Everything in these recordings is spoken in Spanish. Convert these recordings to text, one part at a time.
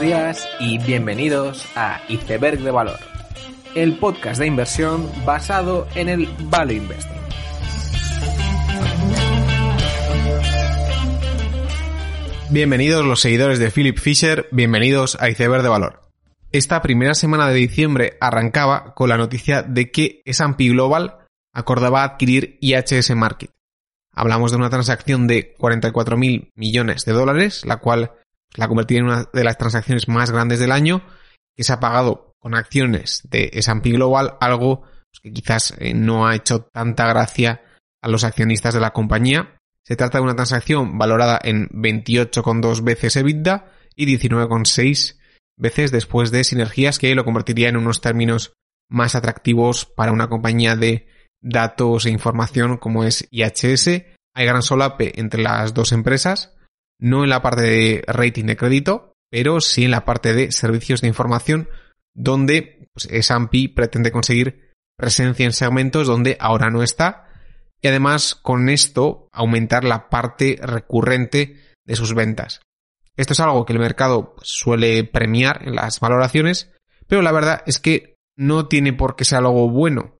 Días y bienvenidos a Iceberg de Valor, el podcast de inversión basado en el Value Investing. Bienvenidos los seguidores de Philip Fisher, bienvenidos a Iceberg de Valor. Esta primera semana de diciembre arrancaba con la noticia de que S&P Global acordaba adquirir IHS Market. Hablamos de una transacción de 44.000 millones de dólares, la cual la convertía en una de las transacciones más grandes del año, que se ha pagado con acciones de S&P Global, algo pues, que quizás eh, no ha hecho tanta gracia a los accionistas de la compañía. Se trata de una transacción valorada en 28,2 veces EBITDA y 19,6 veces después de sinergias que lo convertiría en unos términos más atractivos para una compañía de datos e información como es IHS. Hay gran solape entre las dos empresas, no en la parte de rating de crédito, pero sí en la parte de servicios de información, donde pues, S&P pretende conseguir presencia en segmentos donde ahora no está, y además con esto aumentar la parte recurrente de sus ventas. Esto es algo que el mercado pues, suele premiar en las valoraciones, pero la verdad es que no tiene por qué ser algo bueno.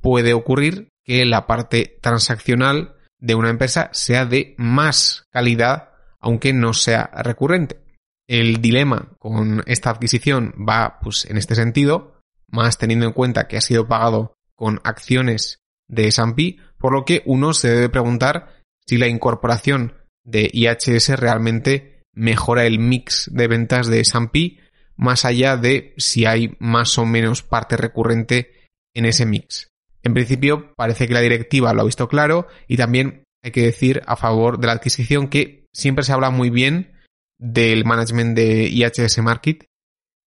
Puede ocurrir que la parte transaccional de una empresa sea de más calidad aunque no sea recurrente. El dilema con esta adquisición va pues en este sentido, más teniendo en cuenta que ha sido pagado con acciones de S&P, por lo que uno se debe preguntar si la incorporación de IHS realmente mejora el mix de ventas de S&P más allá de si hay más o menos parte recurrente en ese mix. En principio parece que la directiva lo ha visto claro y también hay que decir a favor de la adquisición que siempre se habla muy bien del management de IHS Market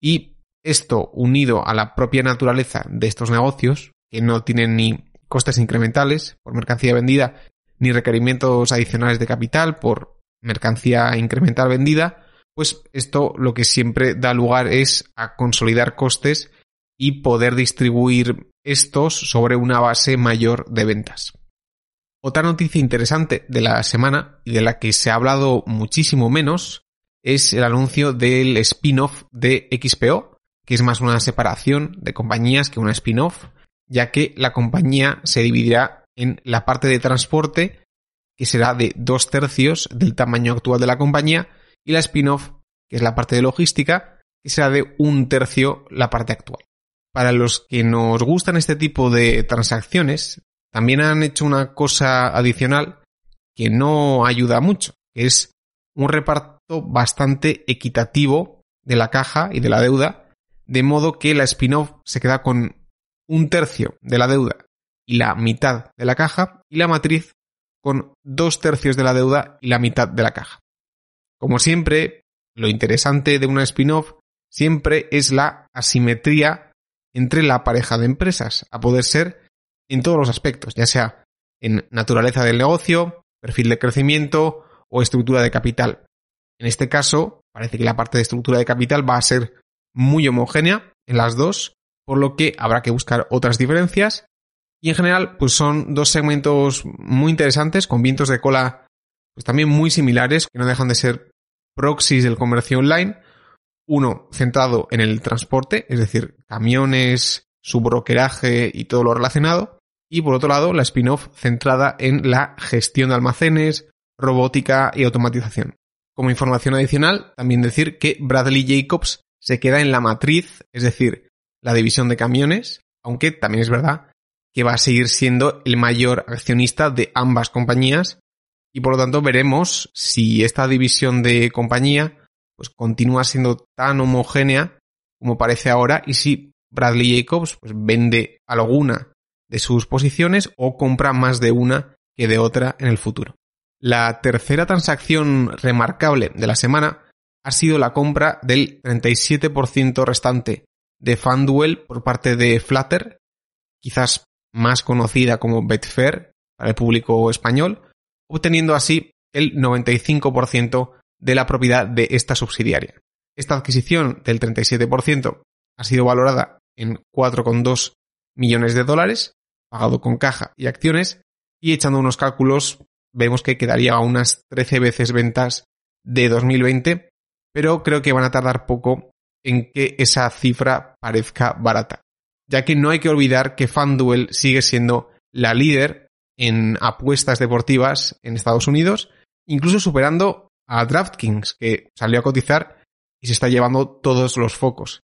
y esto unido a la propia naturaleza de estos negocios, que no tienen ni costes incrementales por mercancía vendida, ni requerimientos adicionales de capital por mercancía incremental vendida, pues esto lo que siempre da lugar es a consolidar costes y poder distribuir estos sobre una base mayor de ventas. Otra noticia interesante de la semana y de la que se ha hablado muchísimo menos es el anuncio del spin-off de XPO, que es más una separación de compañías que una spin-off, ya que la compañía se dividirá en la parte de transporte, que será de dos tercios del tamaño actual de la compañía, y la spin-off, que es la parte de logística, que será de un tercio la parte actual. Para los que nos gustan este tipo de transacciones, también han hecho una cosa adicional que no ayuda mucho, que es un reparto bastante equitativo de la caja y de la deuda, de modo que la spin-off se queda con un tercio de la deuda y la mitad de la caja, y la matriz con dos tercios de la deuda y la mitad de la caja. Como siempre, lo interesante de una spin-off siempre es la asimetría entre la pareja de empresas, a poder ser en todos los aspectos, ya sea en naturaleza del negocio, perfil de crecimiento o estructura de capital. En este caso, parece que la parte de estructura de capital va a ser muy homogénea en las dos, por lo que habrá que buscar otras diferencias. Y en general, pues son dos segmentos muy interesantes, con vientos de cola pues también muy similares, que no dejan de ser proxies del comercio online. Uno centrado en el transporte, es decir, camiones, su brokeraje y todo lo relacionado. Y por otro lado, la spin-off centrada en la gestión de almacenes, robótica y automatización. Como información adicional, también decir que Bradley Jacobs se queda en la matriz, es decir, la división de camiones, aunque también es verdad que va a seguir siendo el mayor accionista de ambas compañías y por lo tanto veremos si esta división de compañía pues continúa siendo tan homogénea como parece ahora y si Bradley Jacobs pues, vende alguna de sus posiciones o compra más de una que de otra en el futuro. La tercera transacción remarcable de la semana ha sido la compra del 37% restante de FanDuel por parte de Flutter, quizás más conocida como Betfair para el público español, obteniendo así el 95% de la propiedad de esta subsidiaria. Esta adquisición del 37% ha sido valorada en 4,2 millones de dólares, pagado con caja y acciones, y echando unos cálculos vemos que quedaría a unas 13 veces ventas de 2020, pero creo que van a tardar poco en que esa cifra parezca barata, ya que no hay que olvidar que FanDuel sigue siendo la líder en apuestas deportivas en Estados Unidos, incluso superando a DraftKings, que salió a cotizar y se está llevando todos los focos.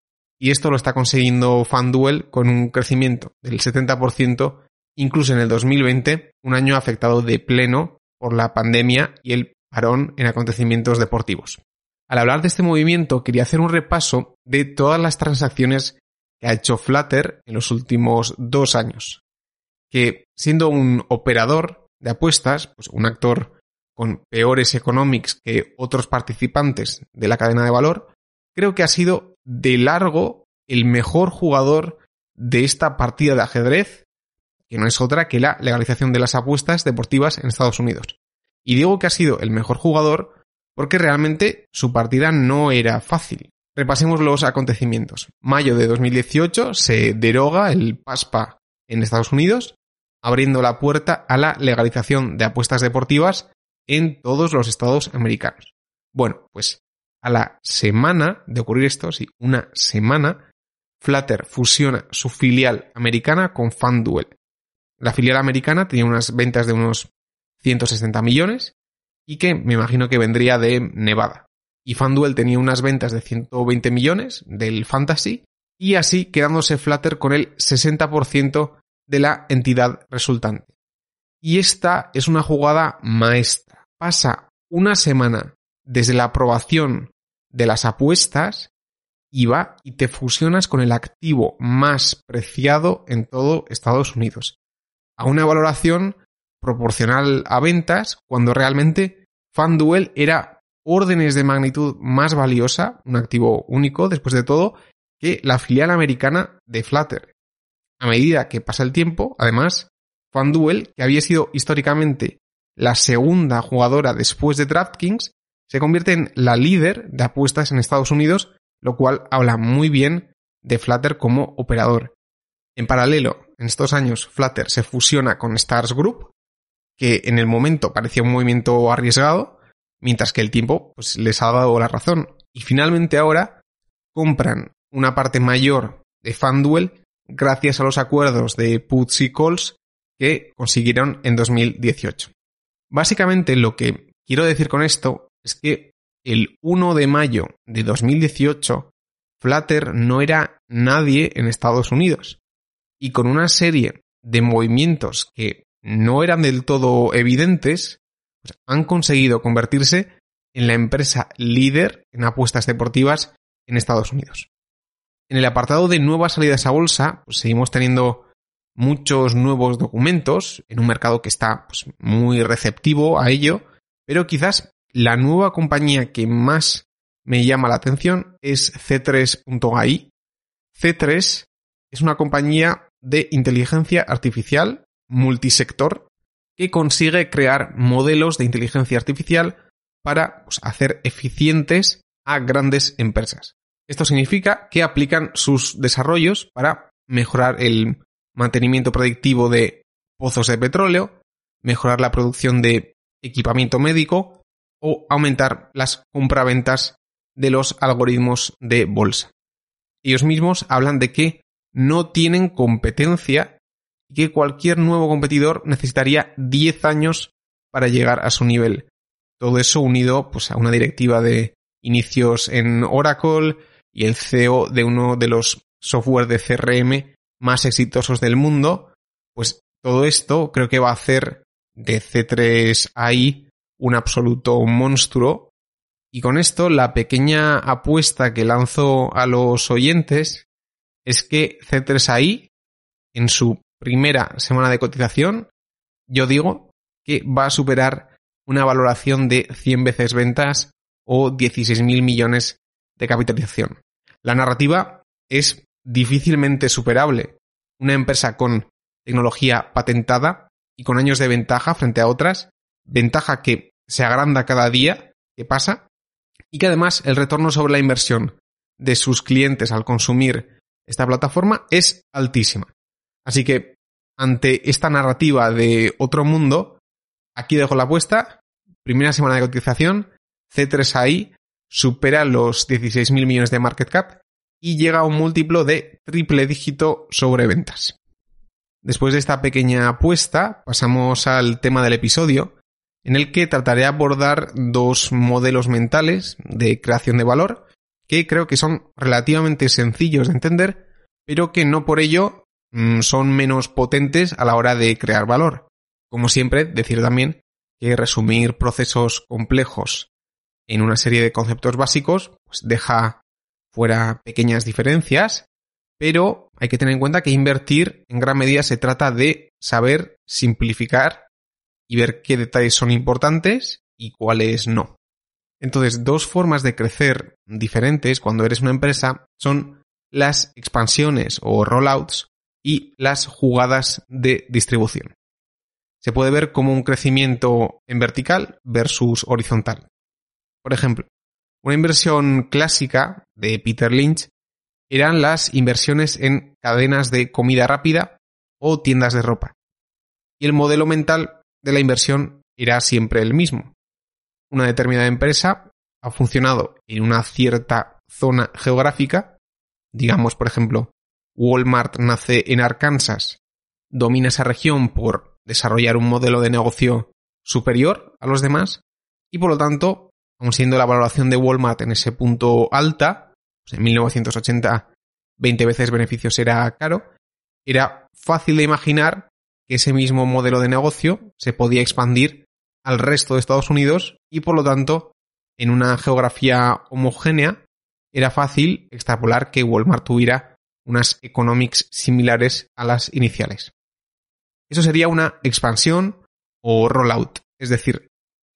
Y esto lo está consiguiendo FanDuel con un crecimiento del 70%, incluso en el 2020, un año afectado de pleno por la pandemia y el parón en acontecimientos deportivos. Al hablar de este movimiento, quería hacer un repaso de todas las transacciones que ha hecho Flutter en los últimos dos años. Que siendo un operador de apuestas, pues un actor con peores economics que otros participantes de la cadena de valor, creo que ha sido de largo el mejor jugador de esta partida de ajedrez, que no es otra que la legalización de las apuestas deportivas en Estados Unidos. Y digo que ha sido el mejor jugador porque realmente su partida no era fácil. Repasemos los acontecimientos. Mayo de 2018 se deroga el PASPA en Estados Unidos, abriendo la puerta a la legalización de apuestas deportivas en todos los estados americanos. Bueno, pues a la semana de ocurrir esto, sí, una semana, Flutter fusiona su filial americana con FanDuel. La filial americana tenía unas ventas de unos 160 millones y que me imagino que vendría de Nevada. Y FanDuel tenía unas ventas de 120 millones del Fantasy y así quedándose Flutter con el 60% de la entidad resultante. Y esta es una jugada maestra. Pasa una semana desde la aprobación de las apuestas y va y te fusionas con el activo más preciado en todo Estados Unidos. A una valoración proporcional a ventas cuando realmente FanDuel era órdenes de magnitud más valiosa, un activo único después de todo, que la filial americana de Flutter. A medida que pasa el tiempo, además, FanDuel, que había sido históricamente la segunda jugadora después de DraftKings, se convierte en la líder de apuestas en Estados Unidos, lo cual habla muy bien de Flutter como operador. En paralelo, en estos años, Flutter se fusiona con Stars Group, que en el momento parecía un movimiento arriesgado, mientras que el tiempo pues, les ha dado la razón. Y finalmente ahora compran una parte mayor de FanDuel gracias a los acuerdos de puts y calls que consiguieron en 2018. Básicamente lo que quiero decir con esto es que el 1 de mayo de 2018 Flutter no era nadie en Estados Unidos y con una serie de movimientos que no eran del todo evidentes, pues han conseguido convertirse en la empresa líder en apuestas deportivas en Estados Unidos. En el apartado de nuevas salidas a bolsa, pues seguimos teniendo muchos nuevos documentos en un mercado que está pues, muy receptivo a ello, pero quizás la nueva compañía que más me llama la atención es C3.ai. C3 es una compañía de inteligencia artificial multisector que consigue crear modelos de inteligencia artificial para pues, hacer eficientes a grandes empresas. Esto significa que aplican sus desarrollos para mejorar el mantenimiento predictivo de pozos de petróleo, mejorar la producción de equipamiento médico o aumentar las compraventas de los algoritmos de bolsa. Ellos mismos hablan de que no tienen competencia y que cualquier nuevo competidor necesitaría 10 años para llegar a su nivel. Todo eso unido pues, a una directiva de inicios en Oracle y el CEO de uno de los software de CRM más exitosos del mundo, pues todo esto creo que va a hacer de C3AI un absoluto monstruo. Y con esto la pequeña apuesta que lanzo a los oyentes es que C3AI en su primera semana de cotización, yo digo que va a superar una valoración de 100 veces ventas o 16.000 millones de capitalización. La narrativa es difícilmente superable. Una empresa con tecnología patentada y con años de ventaja frente a otras, ventaja que se agranda cada día que pasa y que además el retorno sobre la inversión de sus clientes al consumir esta plataforma es altísima. Así que ante esta narrativa de otro mundo, aquí dejo la apuesta. Primera semana de cotización, C3AI supera los 16.000 millones de market cap y llega a un múltiplo de triple dígito sobre ventas. Después de esta pequeña apuesta, pasamos al tema del episodio, en el que trataré de abordar dos modelos mentales de creación de valor que creo que son relativamente sencillos de entender, pero que no por ello mm, son menos potentes a la hora de crear valor. Como siempre, decir también que resumir procesos complejos en una serie de conceptos básicos pues deja fuera pequeñas diferencias, pero hay que tener en cuenta que invertir en gran medida se trata de saber simplificar y ver qué detalles son importantes y cuáles no. Entonces, dos formas de crecer diferentes cuando eres una empresa son las expansiones o rollouts y las jugadas de distribución. Se puede ver como un crecimiento en vertical versus horizontal. Por ejemplo, una inversión clásica de Peter Lynch eran las inversiones en cadenas de comida rápida o tiendas de ropa. Y el modelo mental de la inversión era siempre el mismo. Una determinada empresa ha funcionado en una cierta zona geográfica, digamos por ejemplo, Walmart nace en Arkansas, domina esa región por desarrollar un modelo de negocio superior a los demás y por lo tanto, aun siendo la valoración de Walmart en ese punto alta, pues en 1980 20 veces beneficios era caro, era fácil de imaginar ese mismo modelo de negocio se podía expandir al resto de Estados Unidos y por lo tanto, en una geografía homogénea, era fácil extrapolar que Walmart tuviera unas economics similares a las iniciales. Eso sería una expansión o rollout, es decir,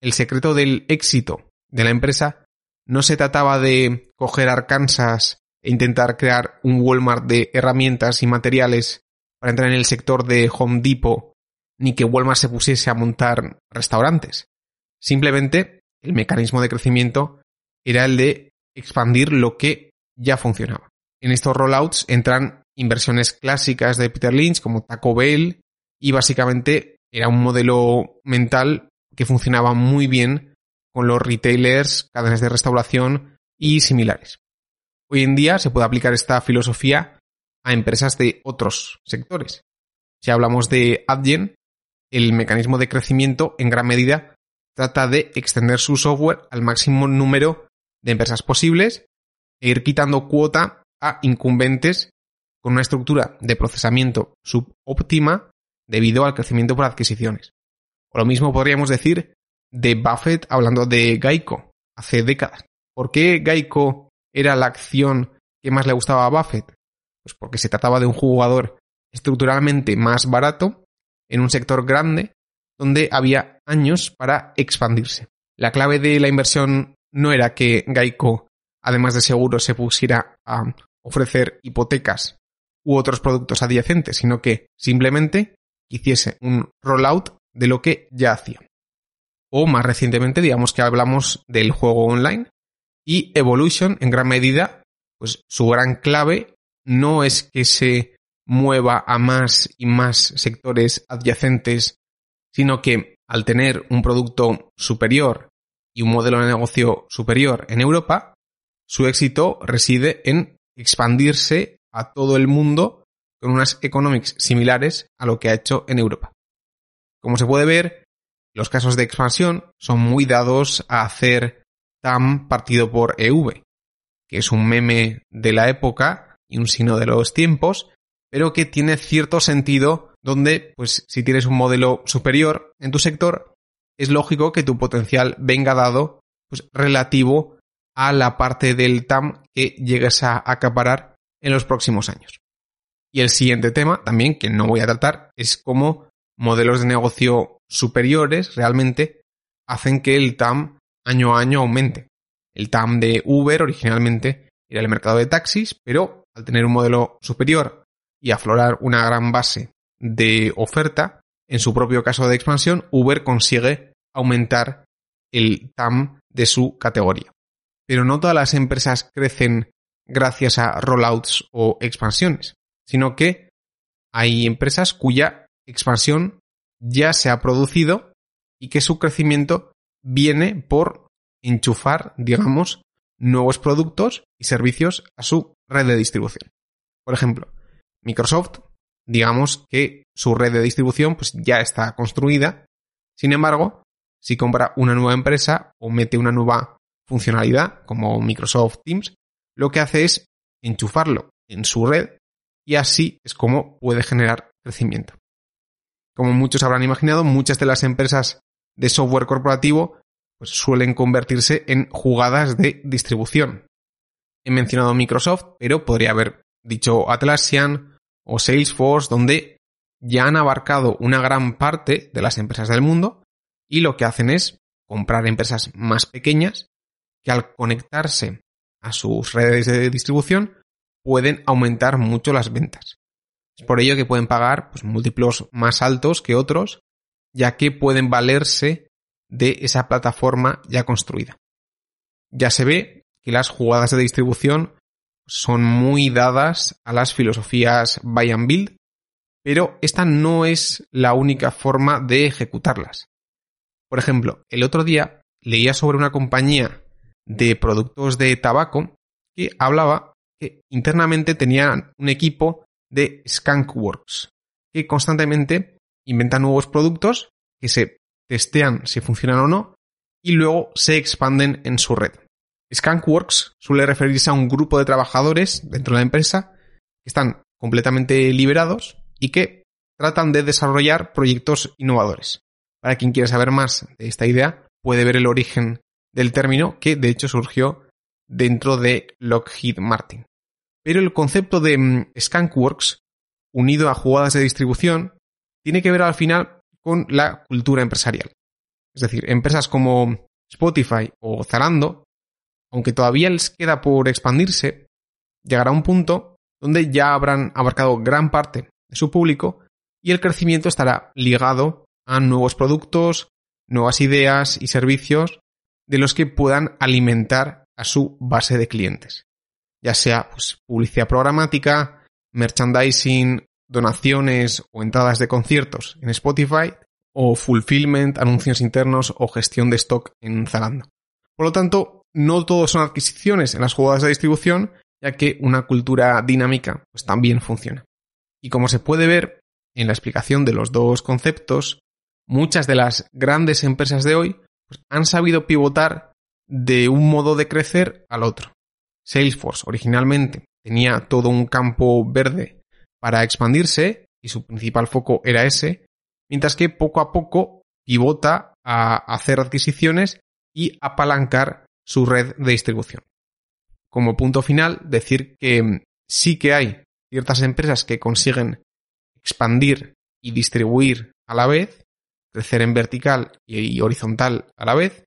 el secreto del éxito de la empresa no se trataba de coger Arkansas e intentar crear un Walmart de herramientas y materiales para entrar en el sector de Home Depot, ni que Walmart se pusiese a montar restaurantes. Simplemente el mecanismo de crecimiento era el de expandir lo que ya funcionaba. En estos rollouts entran inversiones clásicas de Peter Lynch como Taco Bell y básicamente era un modelo mental que funcionaba muy bien con los retailers, cadenas de restauración y similares. Hoy en día se puede aplicar esta filosofía a empresas de otros sectores. Si hablamos de Adyen, el mecanismo de crecimiento en gran medida trata de extender su software al máximo número de empresas posibles e ir quitando cuota a incumbentes con una estructura de procesamiento subóptima debido al crecimiento por adquisiciones. O lo mismo podríamos decir de Buffett hablando de Geico hace décadas. ¿Por qué Geico era la acción que más le gustaba a Buffett? Pues porque se trataba de un jugador estructuralmente más barato en un sector grande donde había años para expandirse. La clave de la inversión no era que Geico, además de seguro, se pusiera a ofrecer hipotecas u otros productos adyacentes, sino que simplemente hiciese un rollout de lo que ya hacía. O más recientemente, digamos que hablamos del juego online, y Evolution, en gran medida, pues su gran clave no es que se mueva a más y más sectores adyacentes, sino que al tener un producto superior y un modelo de negocio superior en Europa, su éxito reside en expandirse a todo el mundo con unas economics similares a lo que ha hecho en Europa. Como se puede ver, los casos de expansión son muy dados a hacer TAM partido por EV, que es un meme de la época y un signo de los tiempos, pero que tiene cierto sentido donde, pues, si tienes un modelo superior en tu sector, es lógico que tu potencial venga dado, pues, relativo a la parte del TAM que llegues a acaparar en los próximos años. Y el siguiente tema, también, que no voy a tratar, es cómo modelos de negocio superiores realmente hacen que el TAM año a año aumente. El TAM de Uber originalmente era el mercado de taxis, pero al tener un modelo superior y aflorar una gran base de oferta, en su propio caso de expansión, Uber consigue aumentar el TAM de su categoría. Pero no todas las empresas crecen gracias a rollouts o expansiones, sino que hay empresas cuya expansión ya se ha producido y que su crecimiento viene por enchufar, digamos, nuevos productos y servicios a su red de distribución. Por ejemplo, Microsoft, digamos que su red de distribución pues ya está construida. Sin embargo, si compra una nueva empresa o mete una nueva funcionalidad como Microsoft Teams, lo que hace es enchufarlo en su red y así es como puede generar crecimiento. Como muchos habrán imaginado, muchas de las empresas de software corporativo pues, suelen convertirse en jugadas de distribución. He mencionado Microsoft, pero podría haber dicho Atlassian o Salesforce, donde ya han abarcado una gran parte de las empresas del mundo y lo que hacen es comprar empresas más pequeñas que al conectarse a sus redes de distribución pueden aumentar mucho las ventas. Es por ello que pueden pagar pues, múltiplos más altos que otros, ya que pueden valerse de esa plataforma ya construida. Ya se ve que las jugadas de distribución son muy dadas a las filosofías buy and build, pero esta no es la única forma de ejecutarlas. Por ejemplo, el otro día leía sobre una compañía de productos de tabaco que hablaba que internamente tenían un equipo de Skunkworks que constantemente inventa nuevos productos que se testean si funcionan o no y luego se expanden en su red. Skunkworks suele referirse a un grupo de trabajadores dentro de la empresa que están completamente liberados y que tratan de desarrollar proyectos innovadores. Para quien quiera saber más de esta idea, puede ver el origen del término que de hecho surgió dentro de Lockheed Martin. Pero el concepto de mm, Skunkworks, unido a jugadas de distribución, tiene que ver al final con la cultura empresarial. Es decir, empresas como Spotify o Zalando, aunque todavía les queda por expandirse, llegará un punto donde ya habrán abarcado gran parte de su público y el crecimiento estará ligado a nuevos productos, nuevas ideas y servicios de los que puedan alimentar a su base de clientes. Ya sea pues, publicidad programática, merchandising, donaciones o entradas de conciertos en Spotify, o fulfillment, anuncios internos o gestión de stock en Zalando. Por lo tanto, no todo son adquisiciones en las jugadas de distribución, ya que una cultura dinámica pues, también funciona. Y como se puede ver en la explicación de los dos conceptos, muchas de las grandes empresas de hoy pues, han sabido pivotar de un modo de crecer al otro. Salesforce originalmente tenía todo un campo verde para expandirse y su principal foco era ese, mientras que poco a poco pivota a hacer adquisiciones y apalancar su red de distribución. Como punto final, decir que sí que hay ciertas empresas que consiguen expandir y distribuir a la vez, crecer en vertical y horizontal a la vez,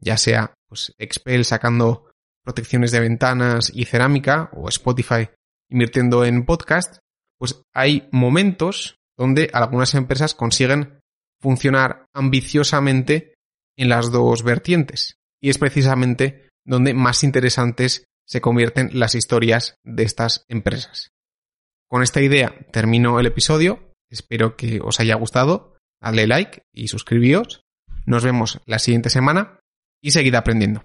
ya sea pues Expel sacando protecciones de ventanas y cerámica o Spotify invirtiendo en podcast, pues hay momentos donde algunas empresas consiguen funcionar ambiciosamente en las dos vertientes. Y es precisamente donde más interesantes se convierten las historias de estas empresas. Con esta idea termino el episodio. Espero que os haya gustado. Dadle like y suscribíos. Nos vemos la siguiente semana y seguid aprendiendo.